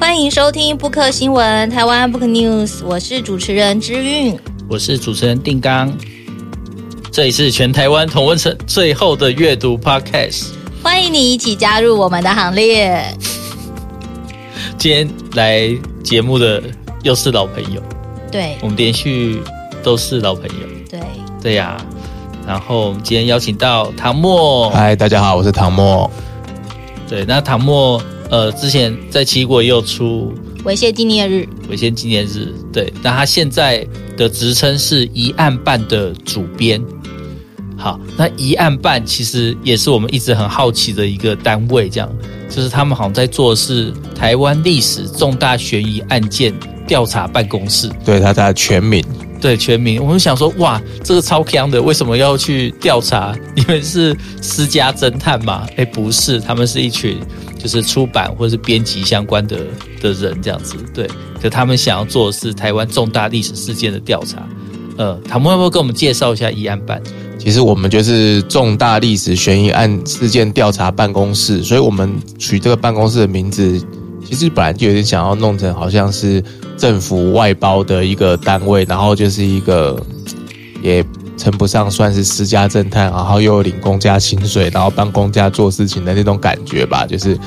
欢迎收听 Book 新闻台湾 Book News，我是主持人之韵，我是主持人定刚。这里是全台湾同温层最后的阅读 Podcast，欢迎你一起加入我们的行列。今天来节目的又是老朋友，对，我们连续都是老朋友，对，对呀、啊。然后我们今天邀请到唐默，嗨，大家好，我是唐默。对，那唐墨呃，之前在奇异果也有出《违宪纪念日》，《违宪纪念日》对，那他现在的职称是一案办的主编。好，那一案办其实也是我们一直很好奇的一个单位，这样就是他们好像在做的是台湾历史重大悬疑案件调查办公室。对，他在全名。对，全名。我们想说，哇，这个超强的，为什么要去调查？你们是私家侦探吗？哎，不是，他们是一群就是出版或者是编辑相关的的人这样子。对，可他们想要做的是台湾重大历史事件的调查。呃，他们要不要跟我们介绍一下疑案办？其实我们就是重大历史悬疑案事件调查办公室，所以我们取这个办公室的名字，其实本来就有点想要弄成好像是政府外包的一个单位，然后就是一个也称不上算是私家侦探，然后又领公家薪水，然后帮公家做事情的那种感觉吧。就是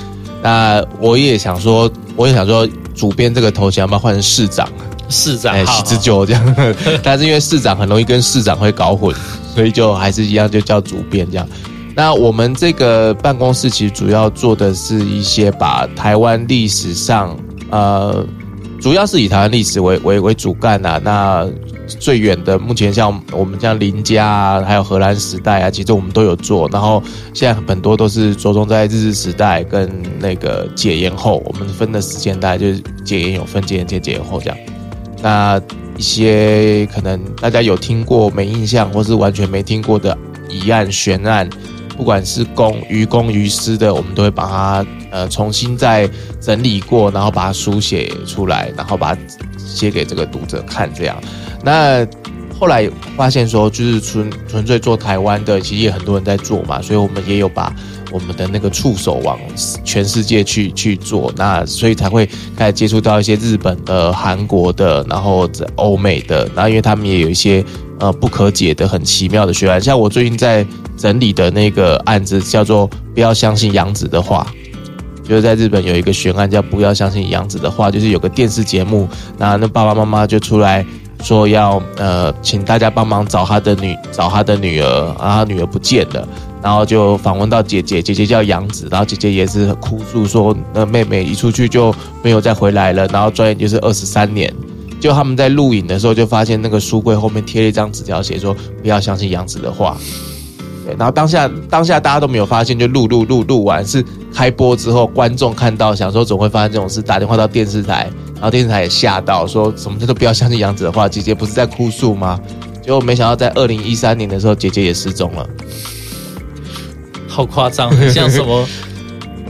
那我也想说，我也想说，主编这个头衔要不要换成市长？市长，哎，喜之久这样，但是因为市长很容易跟市长会搞混。所以就还是一样，就叫主编这样。那我们这个办公室其实主要做的是一些把台湾历史上，呃，主要是以台湾历史为为为主干啊。那最远的，目前像我们像林家啊，还有荷兰时代啊，其实我们都有做。然后现在很多都是着重在日治时代跟那个解严后，我们分的时间大概就是解严有分解严前、解严后这样。那一些可能大家有听过没印象，或是完全没听过的疑案悬案，不管是公于公于私的，我们都会把它呃重新再整理过，然后把它书写出来，然后把它写给这个读者看。这样，那后来发现说，就是纯纯粹做台湾的，其实也很多人在做嘛，所以我们也有把。我们的那个触手往全世界去去做，那所以才会开始接触到一些日本的、韩国的，然后在欧美的，然后因为他们也有一些呃不可解的、很奇妙的悬案，像我最近在整理的那个案子叫做“不要相信杨子的话”，就是在日本有一个悬案叫“不要相信杨子的话”，就是有个电视节目，然后那爸爸妈妈就出来说要呃请大家帮忙找他的女找他的女儿，然后他女儿不见了。然后就访问到姐姐，姐姐叫杨子，然后姐姐也是哭诉说，那妹妹一出去就没有再回来了，然后转眼就是二十三年。就他们在录影的时候，就发现那个书柜后面贴了一张纸条，写说不要相信杨子的话。然后当下当下大家都没有发现，就录录录录完是开播之后，观众看到想说总会发生这种事，打电话到电视台，然后电视台也吓到，说什么都不要相信杨子的话？姐姐不是在哭诉吗？结果没想到在二零一三年的时候，姐姐也失踪了。好夸张，像什么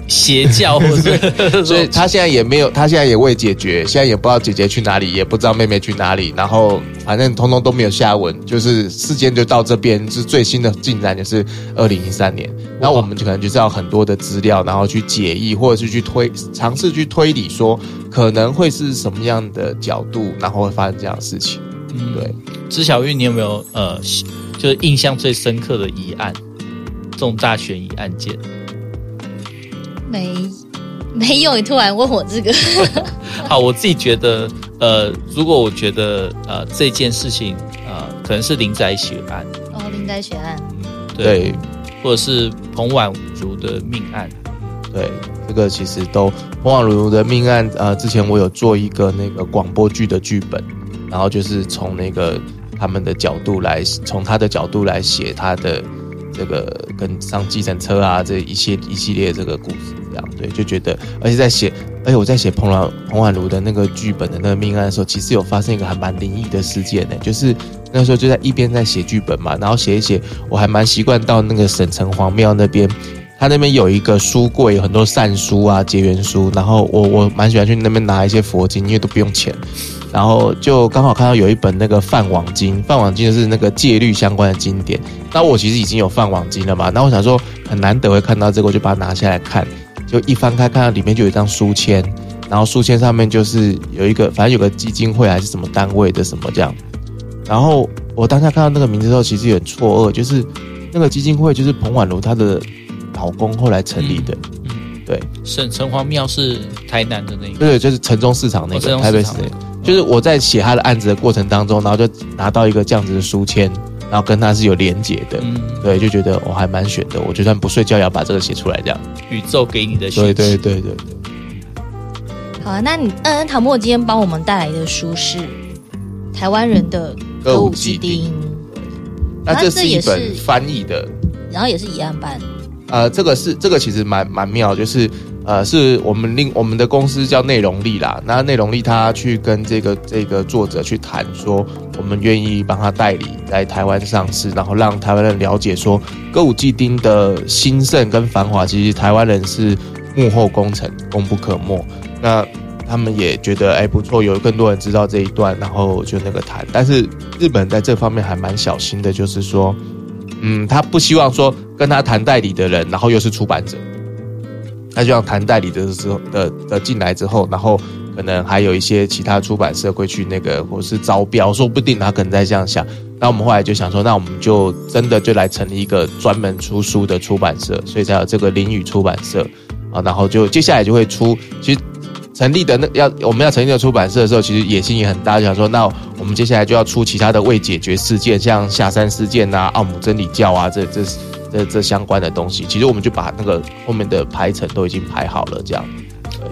邪教，或者所以他现在也没有，他现在也未解决，现在也不知道姐姐去哪里，也不知道妹妹去哪里，然后反正通通都没有下文，就是事件就到这边，是最新的进展，就是二零一三年，那我们就可能就是要很多的资料，然后去解译，或者是去推，尝试去推理，说可能会是什么样的角度，然后会发生这样的事情。嗯，对，知小玉，你有没有呃，就是印象最深刻的疑案？重大悬疑案件，没没有？你突然问我这个，好，我自己觉得，呃，如果我觉得，呃，这件事情，呃，可能是林宅血案，哦，林宅血案，对，对，或者是彭婉如的命案，对，这个其实都彭婉如的命案，呃，之前我有做一个那个广播剧的剧本，然后就是从那个他们的角度来，从他的角度来写他的。这个跟上计程车啊，这一系一系列这个故事，这样对，就觉得，而且在写，而且我在写彭婉彭婉如的那个剧本的那个命案的时候，其实有发生一个还蛮灵异的事件呢，就是那时候就在一边在写剧本嘛，然后写一写，我还蛮习惯到那个省城隍庙那边，他那边有一个书柜，有很多善书啊、结缘书，然后我我蛮喜欢去那边拿一些佛经，因为都不用钱。然后就刚好看到有一本那个梵网经，梵网经是那个戒律相关的经典。那我其实已经有梵网经了嘛，那我想说很难得会看到这个，我就把它拿下来看。就一翻开，看到里面就有一张书签，然然后书签上面就是有一个，反正有个基金会还是什么单位的什么这样。然后我当下看到那个名字之后，其实有点错愕，就是那个基金会就是彭婉如她的老公后来成立的。嗯，嗯对，省城隍庙是台南的那个，对，就是城中市场那个，哦、台北市的。就是我在写他的案子的过程当中，然后就拿到一个这样子的书签，然后跟他是有连结的，嗯，对，就觉得我还蛮选的。我就算不睡觉也要把这个写出来，这样。宇宙给你的讯息。对对对对对。好啊，那你嗯，唐墨今天帮我们带来的书是台湾人的歌舞伎町，那这是一本翻译的，然后也是乙安版。呃，这个是这个其实蛮蛮妙，就是。呃，是我们另我们的公司叫内容力啦。那内容力他去跟这个这个作者去谈说，我们愿意帮他代理在台湾上市，然后让台湾人了解说，歌舞伎町的兴盛跟繁华，其实台湾人是幕后功臣，功不可没。那他们也觉得哎不错，有更多人知道这一段，然后就那个谈。但是日本在这方面还蛮小心的，就是说，嗯，他不希望说跟他谈代理的人，然后又是出版者。他就像谈代理的时候的的进来之后，然后可能还有一些其他出版社会去那个或是招标，说不定他可能在这样想。那我们后来就想说，那我们就真的就来成立一个专门出书的出版社，所以才有这个林语出版社啊。然后就接下来就会出，其实成立的那要我们要成立的出版社的时候，其实野心也很大，想说那我们接下来就要出其他的未解决事件，像下山事件啊、奥姆真理教啊，这这。这这相关的东西，其实我们就把那个后面的排程都已经排好了，这样。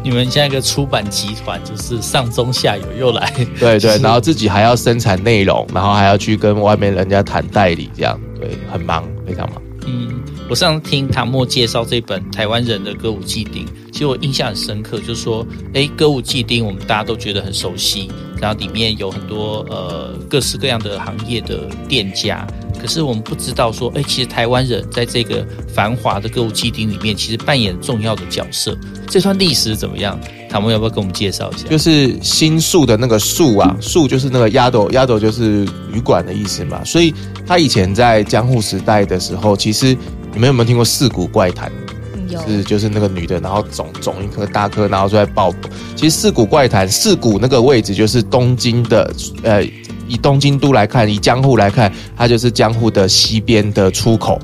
你们现在一个出版集团，就是上中下游又来，对对，然后自己还要生产内容，然后还要去跟外面人家谈代理，这样，对，很忙，非常忙。嗯，我上次听唐墨介绍这本《台湾人的歌舞伎町》，其实我印象很深刻，就是说，哎，歌舞伎町我们大家都觉得很熟悉，然后里面有很多呃各式各样的行业的店家。可是我们不知道说，哎，其实台湾人在这个繁华的歌舞伎町里面，其实扮演重要的角色。这段历史怎么样？唐墨要不要跟我们介绍一下？就是新宿的那个宿啊，宿就是那个鸭斗，鸭斗就是旅馆的意思嘛。所以他以前在江户时代的时候，其实你们有没有听过四谷怪谈？有，是就是那个女的，然后肿肿一颗大颗，然后就在爆。其实四谷怪谈，四谷那个位置就是东京的，呃。以东京都来看，以江户来看，它就是江户的西边的出口。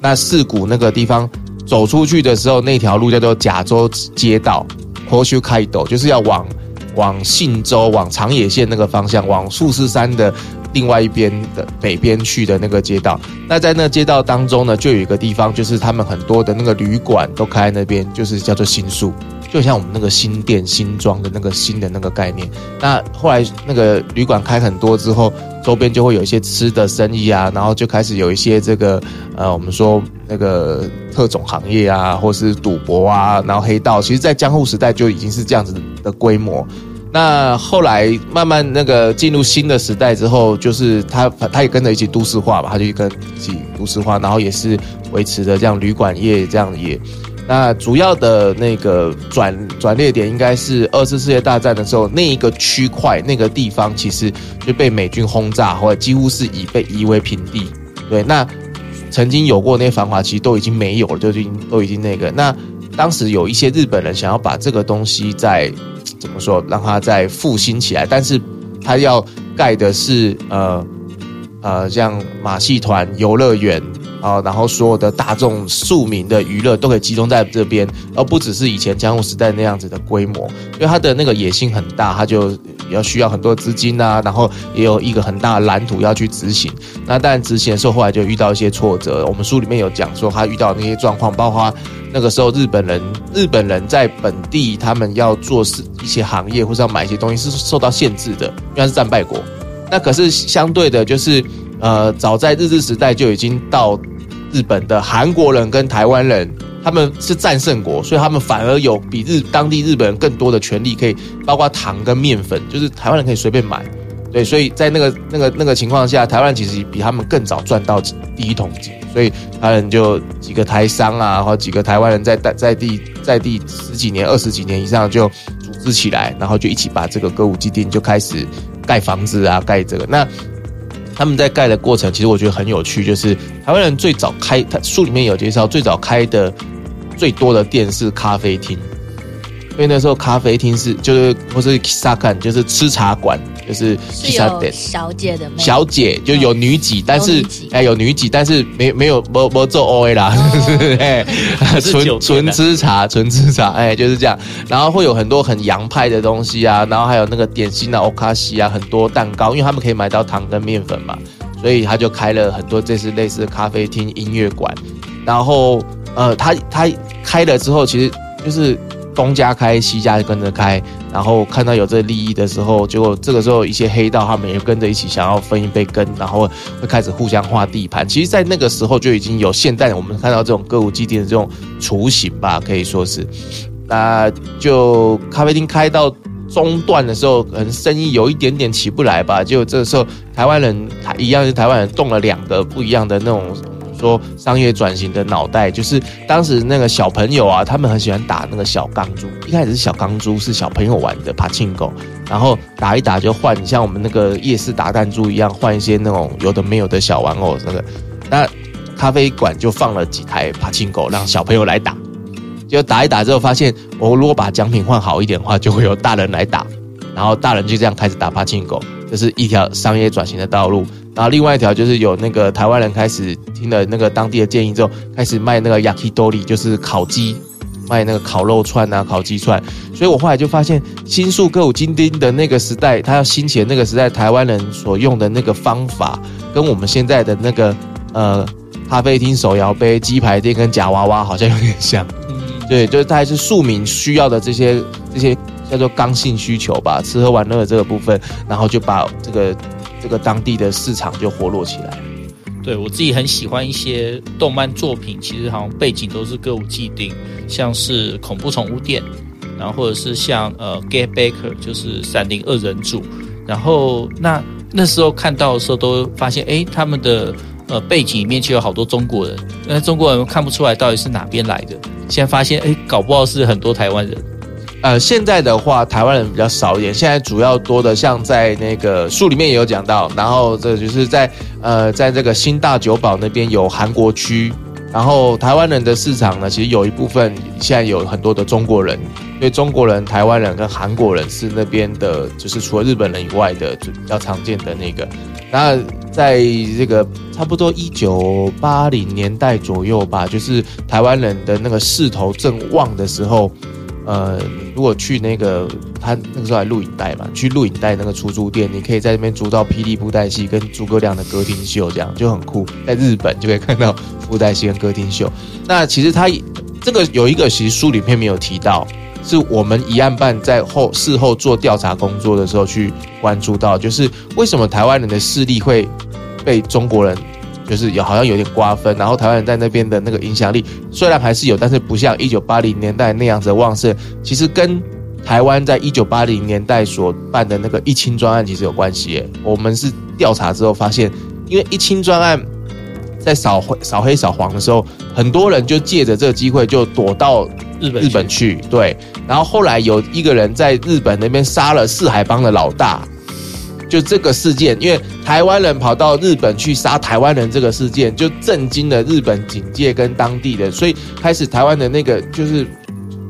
那四谷那个地方走出去的时候，那条路叫做甲州街道 Hoshu Kaido，就是要往往信州、往长野县那个方向，往富士山的另外一边的北边去的那个街道。那在那街道当中呢，就有一个地方，就是他们很多的那个旅馆都开在那边，就是叫做新宿。就像我们那个新店新装的那个新的那个概念，那后来那个旅馆开很多之后，周边就会有一些吃的生意啊，然后就开始有一些这个呃，我们说那个特种行业啊，或是赌博啊，然后黑道，其实在江户时代就已经是这样子的规模。那后来慢慢那个进入新的时代之后，就是他他也跟着一起都市化吧，他就跟一起都市化，然后也是维持着这样旅馆业这样业。那主要的那个转转捩点应该是二次世界大战的时候，那一个区块那个地方其实就被美军轰炸，或者几乎是已被夷为平地。对，那曾经有过那些繁华，其实都已经没有了，就已经都已经那个。那当时有一些日本人想要把这个东西在怎么说，让它再复兴起来，但是它要盖的是呃呃像马戏团、游乐园。啊，然后所有的大众庶民的娱乐都可以集中在这边，而不只是以前江户时代那样子的规模。因为他的那个野心很大，他就要需要很多资金啊，然后也有一个很大的蓝图要去执行。那当然执行的时候，后来就遇到一些挫折。我们书里面有讲说，他遇到那些状况，包括那个时候日本人，日本人在本地他们要做事一些行业或是要买一些东西是受到限制的，因为他是战败国。那可是相对的，就是呃，早在日治时代就已经到。日本的韩国人跟台湾人，他们是战胜国，所以他们反而有比日当地日本人更多的权利，可以包括糖跟面粉，就是台湾人可以随便买。对，所以在那个那个那个情况下，台湾其实比他们更早赚到第一桶金，所以台湾人就几个台商啊，或几个台湾人在在在地在地十几年、二十几年以上就组织起来，然后就一起把这个歌舞伎町就开始盖房子啊，盖这个那。他们在盖的过程，其实我觉得很有趣，就是台湾人最早开，他书里面有介绍，最早开的最多的店是咖啡厅，因为那时候咖啡厅是就是或是 Kisakan 就是吃茶馆，就是是有小姐的，小姐就有女几，但是哎有女几，但是没没有没没做 O A 啦，哎 纯纯吃茶纯吃茶，哎就是这样，然后会有很多很洋派的东西啊，然后还有那个点心啊，欧卡西啊，很多蛋糕，因为他们可以买到糖跟面粉嘛，所以他就开了很多这是类似咖啡厅、音乐馆，然后呃他他开了之后，其实就是。东家开，西家跟着开，然后看到有这利益的时候，结果这个时候一些黑道他们也跟着一起想要分一杯羹，然后会开始互相划地盘。其实，在那个时候就已经有现在我们看到这种歌舞伎店的这种雏形吧，可以说是。那就咖啡厅开到中段的时候，可能生意有一点点起不来吧。就这个时候，台湾人一样是台湾人动了两个不一样的那种。说商业转型的脑袋，就是当时那个小朋友啊，他们很喜欢打那个小钢珠。一开始是小钢珠，是小朋友玩的柏青哥，然后打一打就换，像我们那个夜市打弹珠一样，换一些那种有的没有的小玩偶。那个，那咖啡馆就放了几台柏青哥，让小朋友来打。就打一打之后，发现我如果把奖品换好一点的话，就会有大人来打。然后大人就这样开始打柏青哥，这是一条商业转型的道路。然后另外一条就是有那个台湾人开始听了那个当地的建议之后，开始卖那个 yakitori，就是烤鸡，卖那个烤肉串啊、烤鸡串。所以我后来就发现，新宿歌舞金町的那个时代，它要兴起的那个时代，台湾人所用的那个方法，跟我们现在的那个呃咖啡厅、手摇杯、鸡排店跟假娃娃好像有点像。对，就是大概是庶民需要的这些这些叫做刚性需求吧，吃喝玩乐的这个部分，然后就把这个。这个当地的市场就活络起来。对，我自己很喜欢一些动漫作品，其实好像背景都是歌舞伎町，像是恐怖宠物店，然后或者是像呃 Get Baker，就是闪灵二人组。然后那那时候看到的时候，都发现哎，他们的呃背景里面却有好多中国人，那中国人看不出来到底是哪边来的。现在发现哎，搞不好是很多台湾人。呃，现在的话，台湾人比较少一点。现在主要多的，像在那个书里面也有讲到，然后这就是在呃，在这个新大久保那边有韩国区，然后台湾人的市场呢，其实有一部分现在有很多的中国人，因为中国人、台湾人跟韩国人是那边的，就是除了日本人以外的就比较常见的那个。那在这个差不多一九八零年代左右吧，就是台湾人的那个势头正旺的时候。呃，如果去那个他那个时候还录影带嘛，去录影带那个出租店，你可以在那边租到霹雳布袋戏跟诸葛亮的歌厅秀，这样就很酷。在日本就可以看到布袋戏跟歌厅秀。那其实他这个有一个，其实书里面没有提到，是我们疑案办在后事后做调查工作的时候去关注到，就是为什么台湾人的势力会被中国人。就是有好像有点瓜分，然后台湾人在那边的那个影响力虽然还是有，但是不像一九八零年代那样子旺盛。其实跟台湾在一九八零年代所办的那个一清专案其实有关系。我们是调查之后发现，因为一清专案在扫灰扫黑扫黄的时候，很多人就借着这个机会就躲到日本日本去。对，然后后来有一个人在日本那边杀了四海帮的老大。就这个事件，因为台湾人跑到日本去杀台湾人，这个事件就震惊了日本警界跟当地的，所以开始台湾的那个就是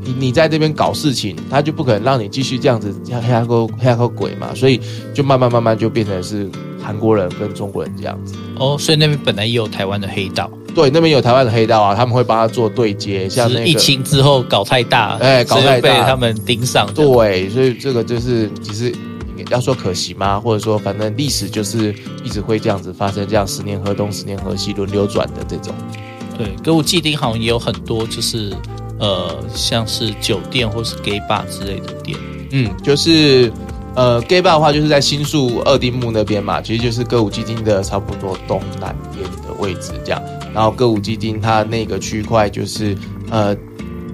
你你在这边搞事情，他就不可能让你继续这样子黑黑个黑个鬼嘛，所以就慢慢慢慢就变成是韩国人跟中国人这样子。哦，所以那边本来也有台湾的黑道，对，那边有台湾的黑道啊，他们会帮他做对接，像那个一清之后搞太大，哎，搞太大，被他们盯上，对，所以这个就是其实。要说可惜吗？或者说，反正历史就是一直会这样子发生，这样十年河东，十年河西，轮流转的这种。对，歌舞伎町好像也有很多，就是呃，像是酒店或是 gay bar 之类的店。嗯，就是呃，gay bar 的话，就是在新宿二丁目那边嘛，其实就是歌舞伎町的差不多东南边的位置这样。然后歌舞伎町它那个区块就是呃，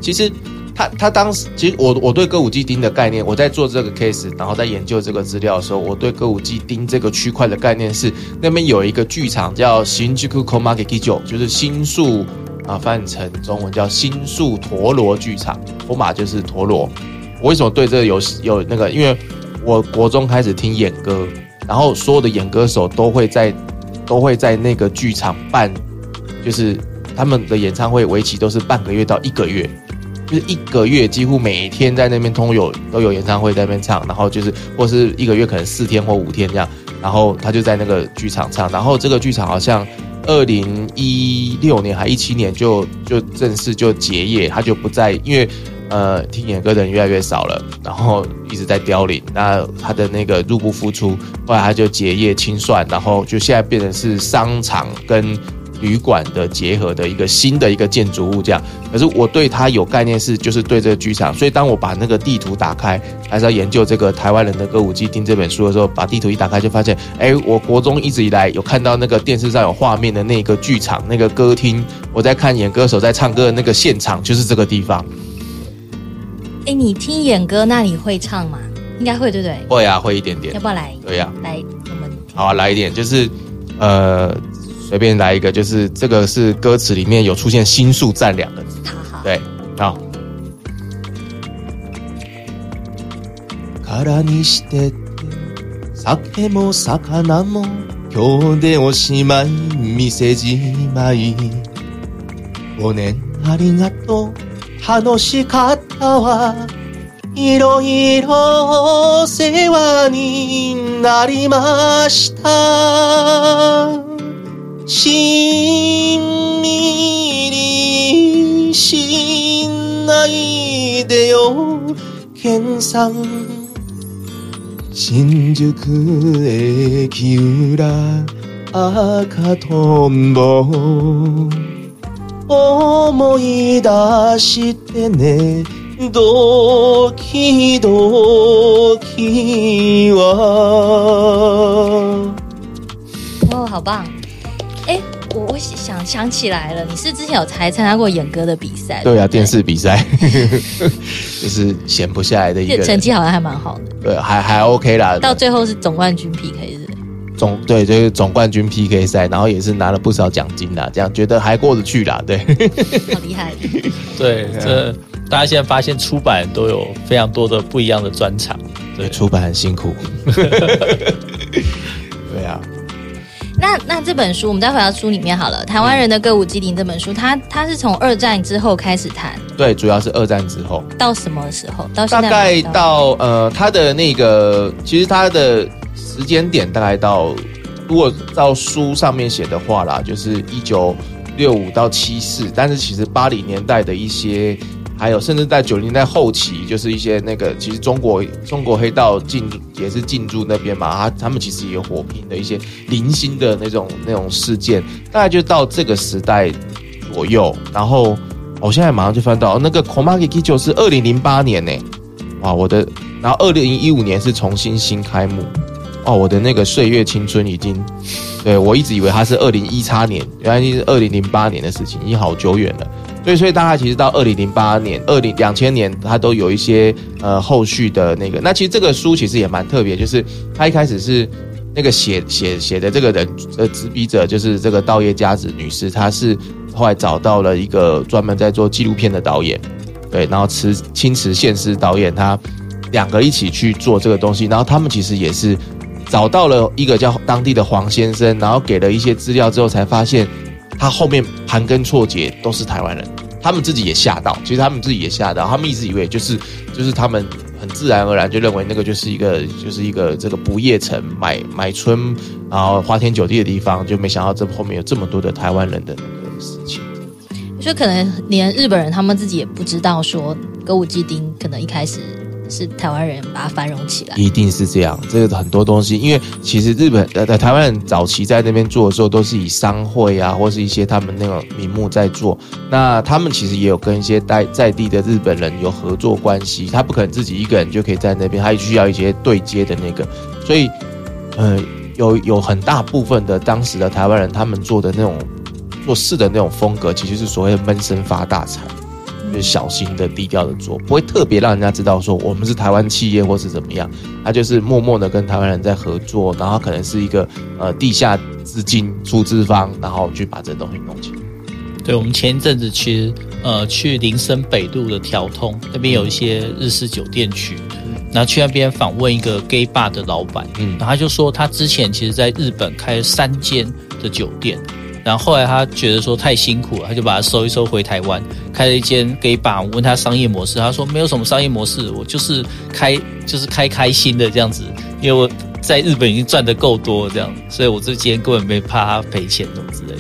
其实。他他当时其实我我对歌舞伎町的概念，我在做这个 case，然后在研究这个资料的时候，我对歌舞伎町这个区块的概念是，那边有一个剧场叫新宿 Komakekijo，就是新宿啊，翻译成中文叫新宿陀螺剧场，托马就是陀螺。我为什么对这个有有那个？因为我国中开始听演歌，然后所有的演歌手都会在都会在那个剧场办，就是他们的演唱会为期都是半个月到一个月。就是一个月几乎每天在那边都有都有演唱会在那边唱，然后就是或是一个月可能四天或五天这样，然后他就在那个剧场唱，然后这个剧场好像二零一六年还一七年就就正式就结业，他就不再因为。呃，听演歌的人越来越少了，然后一直在凋零。那他的那个入不敷出，后来他就结业清算，然后就现在变成是商场跟旅馆的结合的一个新的一个建筑物这样。可是我对他有概念是，就是对这个剧场。所以当我把那个地图打开，还是要研究这个台湾人的歌舞伎町这本书的时候，把地图一打开就发现，哎，我国中一直以来有看到那个电视上有画面的那个剧场，那个歌厅，我在看演歌手在唱歌的那个现场，就是这个地方。哎，你听演歌，那你会唱吗？应该会，对不对？会啊，会一点点。要不要来？对呀、啊，来，我们好啊，来一点，就是呃，随便来一个，就是这个是歌词里面有出现“心术战”两个字。好好，对，好。楽しかったわ。いろいろお世话になりました。しんみりしないでよ健さん。新宿駅里赤とんぼ。思い出してねドキドキは哦，好棒！哎，我我想想起来了，你是之前有才参加过演歌的比赛？对啊，对电视比赛，就是闲不下来的一个成绩，好像还蛮好的。对，还还 OK 啦。到最后是总冠军 PK 是。 总对，就是总冠军 PK 赛，然后也是拿了不少奖金啦，这样觉得还过得去啦，对，好厉害，对，这大家现在发现出版都有非常多的不一样的专场，对，出版很辛苦，对啊，那那这本书我们再回到书里面好了，《台湾人的歌舞伎町》这本书，它它是从二战之后开始谈，对，主要是二战之后，到什么时候？到现在大概到呃，他的那个，其实他的。时间点大概到，如果照书上面写的话啦，就是一九六五到七四，但是其实八零年代的一些，还有甚至在九零年代后期，就是一些那个，其实中国中国黑道进也是进驻那边嘛，他他们其实也有火拼的一些零星的那种那种事件，大概就到这个时代左右。然后我现在马上就翻到那个《Komaki Kicho》是二零零八年呢，哇，我的，然后二零一五年是重新新开幕。哦，我的那个岁月青春已经，对，我一直以为它是二零一叉年，原来是二零零八年的事情，已经好久远了。所以，所以大概其实到二零零八年、二零两千年，它都有一些呃后续的那个。那其实这个书其实也蛮特别，就是它一开始是那个写写写的这个人呃执笔者，就是这个稻叶佳子女士，她是后来找到了一个专门在做纪录片的导演，对，然后池青池宪司导演，他两个一起去做这个东西，然后他们其实也是。找到了一个叫当地的黄先生，然后给了一些资料之后，才发现他后面盘根错节都是台湾人，他们自己也吓到，其实他们自己也吓到，他们一直以为就是就是他们很自然而然就认为那个就是一个就是一个这个不夜城买买春，然后花天酒地的地方，就没想到这后面有这么多的台湾人的那个事情。所以可能连日本人他们自己也不知道，说歌舞伎町可能一开始。是台湾人把它繁荣起来，一定是这样。这个很多东西，因为其实日本呃台湾人早期在那边做的时候，都是以商会啊，或是一些他们那种名目在做。那他们其实也有跟一些在在地的日本人有合作关系，他不可能自己一个人就可以在那边，他需要一些对接的那个。所以，呃，有有很大部分的当时的台湾人，他们做的那种做事的那种风格，其实是所谓的闷声发大财。就小心的、低调的做，不会特别让人家知道说我们是台湾企业或是怎么样。他就是默默的跟台湾人在合作，然后可能是一个呃地下资金出资方，然后去把这东西弄起来。对，我们前一阵子其实呃去林森北路的调通那边有一些日式酒店区，然后去那边访问一个 gay bar 的老板，嗯，然后他就说他之前其实在日本开了三间的酒店。然后后来他觉得说太辛苦了，他就把它收一收回台湾，开了一间 gay bar。我问他商业模式，他说没有什么商业模式，我就是开就是开开心的这样子，因为我在日本已经赚得够多这样，所以我这间根本没怕他赔钱什么之类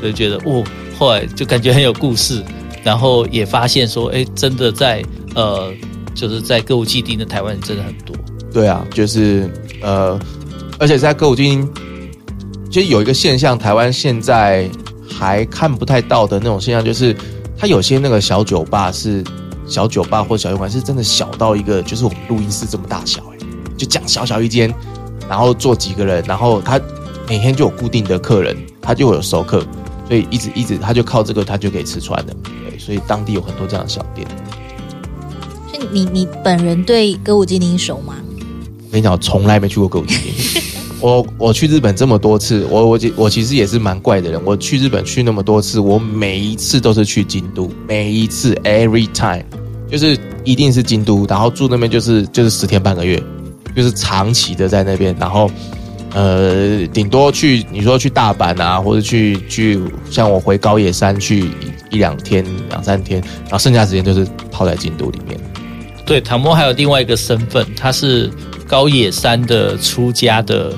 的，就觉得哦，后来就感觉很有故事，然后也发现说，哎，真的在呃，就是在歌舞伎町的台湾人真的很多。对啊，就是呃，而且在歌舞伎町。其实有一个现象，台湾现在还看不太到的那种现象，就是它有些那个小酒吧是小酒吧或小酒馆，是真的小到一个，就是我们录音室这么大小，哎，就这样小小一间，然后坐几个人，然后他每天就有固定的客人，他就有熟客，所以一直一直他就靠这个他就可以吃穿的，对，所以当地有很多这样的小店。所以你你本人对歌舞伎町熟吗？我跟你讲，我从来没去过歌舞伎町。我我去日本这么多次，我我我其实也是蛮怪的人。我去日本去那么多次，我每一次都是去京都，每一次 every time 就是一定是京都，然后住那边就是就是十天半个月，就是长期的在那边。然后呃，顶多去你说去大阪啊，或者去去像我回高野山去一,两天两三天，然后剩下时间就是泡在京都里面。对，唐摸还有另外一个身份，他是高野山的出家的。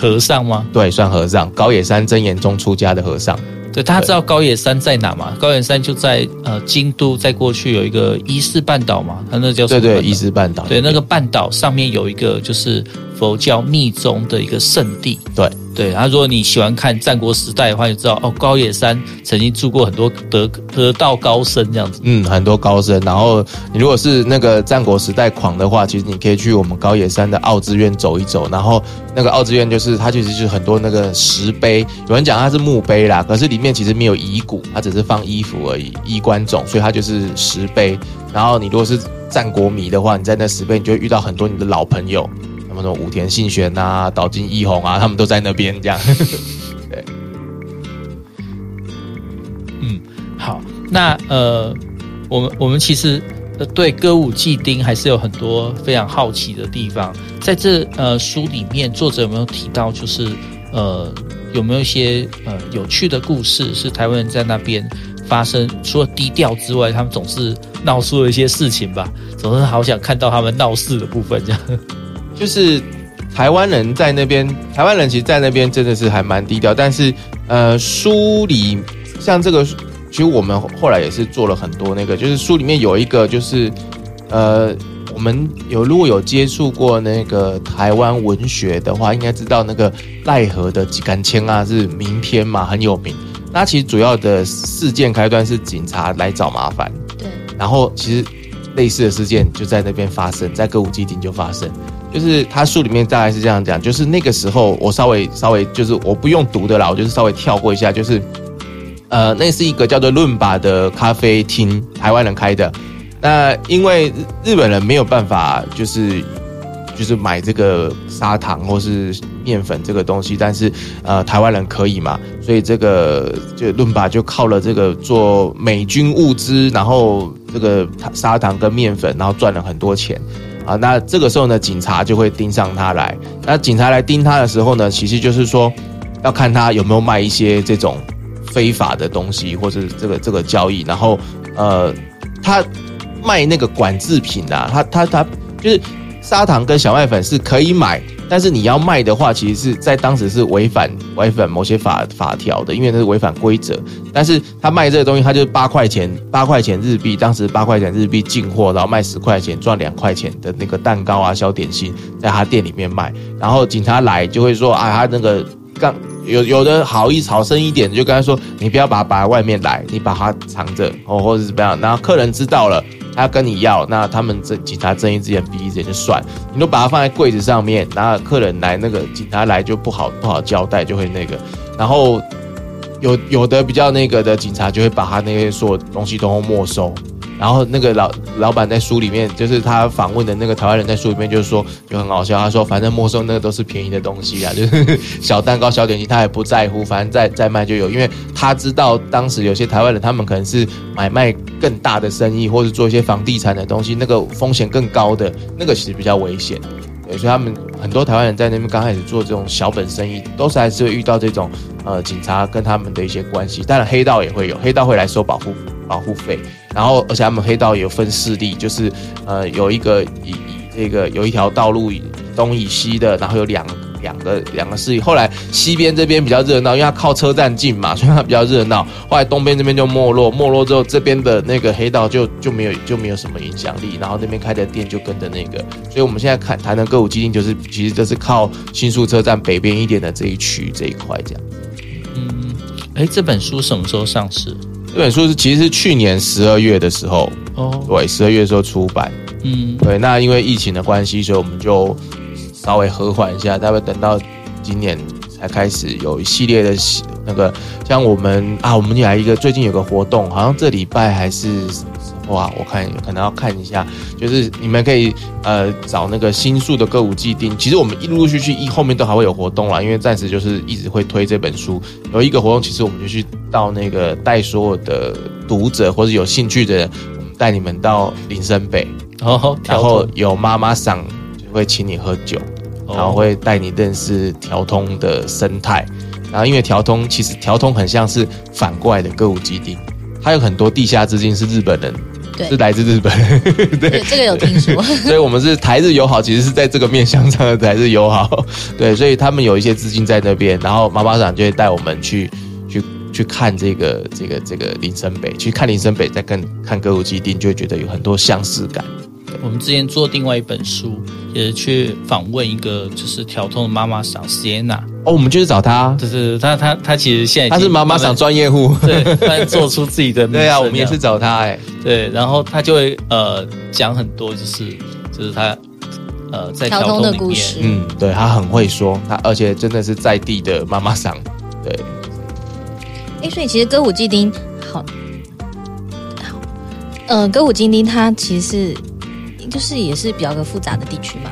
和尚吗？对，算和尚。高野山真言宗出家的和尚。对，大家知道高野山在哪吗？高野山就在呃京都，在过去有一个伊势半岛嘛，它那叫？对对，伊势半岛。对，那个半岛上面有一个就是佛教密宗的一个圣地。对。对，然后如果你喜欢看战国时代的话，就知道哦，高野山曾经住过很多得得道高僧这样子。嗯，很多高僧。然后你如果是那个战国时代狂的话，其实你可以去我们高野山的奥之院走一走。然后那个奥之院就是它其实就是很多那个石碑，有人讲它是墓碑啦，可是里面其实没有遗骨，它只是放衣服而已，衣冠冢，所以它就是石碑。然后你如果是战国迷的话，你在那石碑你就会遇到很多你的老朋友。什么武田信玄啊、岛津义弘啊，他们都在那边这样。对，嗯，好，那呃，我们我们其实对歌舞伎町还是有很多非常好奇的地方。在这呃书里面，作者有没有提到，就是呃有没有一些呃有趣的故事，是台湾人在那边发生？除了低调之外，他们总是闹出了一些事情吧？总是好想看到他们闹事的部分这样。就是台湾人在那边，台湾人其实，在那边真的是还蛮低调。但是，呃，书里像这个，其实我们后来也是做了很多那个，就是书里面有一个，就是呃，我们有如果有接触过那个台湾文学的话，应该知道那个赖和的《吉甘千》啊，是名篇嘛，很有名。那其实主要的事件开端是警察来找麻烦，对。然后其实类似的事件就在那边发生，在歌舞伎町就发生。就是他书里面大概是这样讲，就是那个时候我稍微稍微就是我不用读的啦，我就是稍微跳过一下，就是呃，那是一个叫做伦巴的咖啡厅，台湾人开的。那因为日本人没有办法，就是就是买这个砂糖或是面粉这个东西，但是呃，台湾人可以嘛，所以这个就伦巴就靠了这个做美军物资，然后这个砂糖跟面粉，然后赚了很多钱。啊，那这个时候呢，警察就会盯上他来。那警察来盯他的时候呢，其实就是说，要看他有没有卖一些这种非法的东西，或者这个这个交易。然后，呃，他卖那个管制品啊，他他他就是砂糖跟小麦粉是可以买。但是你要卖的话，其实是在当时是违反违反某些法法条的，因为那是违反规则。但是他卖这个东西，他就是八块钱，八块钱日币，当时八块钱日币进货，然后卖十块钱赚两块钱的那个蛋糕啊、小点心，在他店里面卖。然后警察来就会说啊，他那个刚有有的好意好生一点，就跟他说，你不要把它摆外面来，你把它藏着哦，或者是怎么样。然后客人知道了。他跟你要，那他们这警察睁一只眼闭一只眼就算，你都把它放在柜子上面，然后客人来，那个警察来就不好不好交代，就会那个，然后有有的比较那个的警察就会把他那些所有东西都没收。然后那个老老板在书里面，就是他访问的那个台湾人在书里面就是说，就很好笑。他说，反正没收那个都是便宜的东西啊，就是小蛋糕、小点心，他也不在乎，反正再再卖就有。因为他知道当时有些台湾人，他们可能是买卖更大的生意，或者做一些房地产的东西，那个风险更高的，那个其实比较危险。对，所以他们很多台湾人在那边刚开始做这种小本生意，都是还是会遇到这种呃警察跟他们的一些关系。当然黑道也会有，黑道会来收保护保护费，然后而且他们黑道也有分势力，就是呃有一个以以这个有一条道路以东以西的，然后有两。两个两个势力，后来西边这边比较热闹，因为它靠车站近嘛，所以它比较热闹。后来东边这边就没落，没落之后这边的那个黑道就就没有就没有什么影响力，然后那边开的店就跟着那个。所以我们现在看台南歌舞基金，就是其实就是靠新宿车站北边一点的这一区这一块这样。嗯，哎，这本书什么时候上市？这本书是其实是去年十二月的时候，哦，对，十二月的时候出版。嗯，对，那因为疫情的关系，所以我们就。稍微和缓一下，大概等到今年才开始有一系列的那个，像我们啊，我们来一个最近有个活动，好像这礼拜还是哇，我看可能要看一下，就是你们可以呃找那个新宿的歌舞伎町，其实我们一陆陆续续一后面都还会有活动啦，因为暂时就是一直会推这本书。有一个活动，其实我们就去到那个带所有的读者或者有兴趣的人，我们带你们到林森北，哦，然后有妈妈桑就会请你喝酒。然后会带你认识条通的生态，然后因为条通其实条通很像是反过来的歌舞伎町，它有很多地下资金是日本人，对，是来自日本，对，对，这个有听说，所以我们是台日友好，其实是在这个面向上的台日友好，对，所以他们有一些资金在那边，然后妈妈长就会带我们去去去看这个这个这个林森北，去看林森北，再看看歌舞伎町，就会觉得有很多相似感。我们之前做另外一本书，也是去访问一个就是调通的妈妈桑 Sienna 哦，我们就是找他，就是他他他其实现在他是妈妈桑专业户，对，他做出自己的名。对啊，我们也是找他哎、欸，对，然后他就会呃讲很多，就是就是他呃在调通的故事，嗯，对他很会说，他而且真的是在地的妈妈桑，对。哎，所以其实歌舞伎町好，好，呃，歌舞伎町它其实是。就是也是比较个复杂的地区嘛，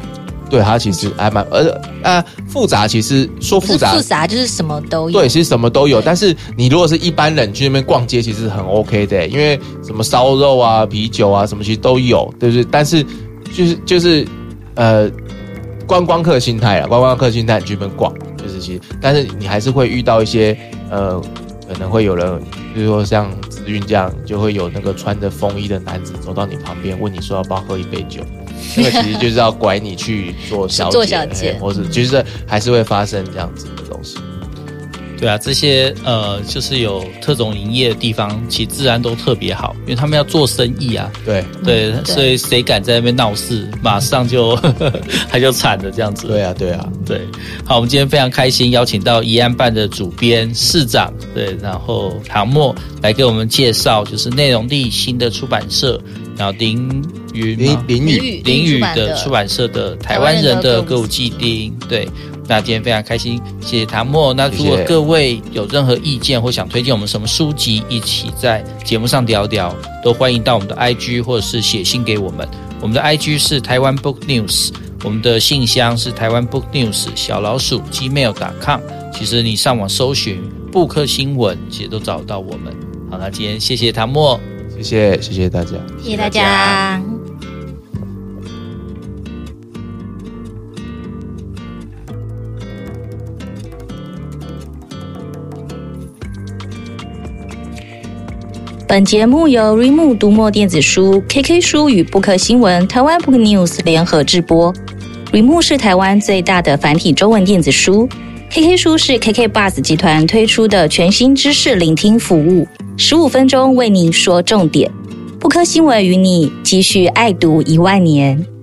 对，它其实还蛮呃呃复杂，其实说复杂复杂就是什么都有，对，其实什么都有。但是你如果是一般人去那边逛街，其实很 OK 的，因为什么烧肉啊、啤酒啊什么其实都有，对不对？但是就是就是呃观光客心态啊，观光客心态你去那边逛，就是其实，但是你还是会遇到一些呃可能会有人，比如说像。运这样就会有那个穿着风衣的男子走到你旁边，问你说要不要喝一杯酒，那个其实就是要拐你去做小姐，做小姐，或者就是还是会发生这样子的东西。对啊，这些呃，就是有特种营业的地方，其实治安都特别好，因为他们要做生意啊。对对，所以谁敢在那边闹事，马上就 他就惨了这样子。对啊，对啊，对。好，我们今天非常开心，邀请到疑案办的主编市长，对，然后唐默来给我们介绍，就是内容地新的出版社，然后林云林林雨林雨的出版社的台湾人的歌舞伎町，对。那今天非常开心，谢谢唐默。那如果各位有任何意见或想推荐我们什么书籍，一起在节目上聊聊，都欢迎到我们的 IG 或者是写信给我们。我们的 IG 是台湾 Book News，我们的信箱是台湾 Book News 小老鼠 gmail.com。其实你上网搜寻“布克新闻”，其实都找到我们。好，那今天谢谢唐默，谢谢谢谢大家，谢谢大家。本节目由 r e m o 读墨电子书、KK 书与布克新闻台湾 Book News 联合制播。r e m o 是台湾最大的繁体中文电子书，KK 书是 KK Bus 集团推出的全新知识聆听服务，十五分钟为您说重点。布克新闻与你继续爱读一万年。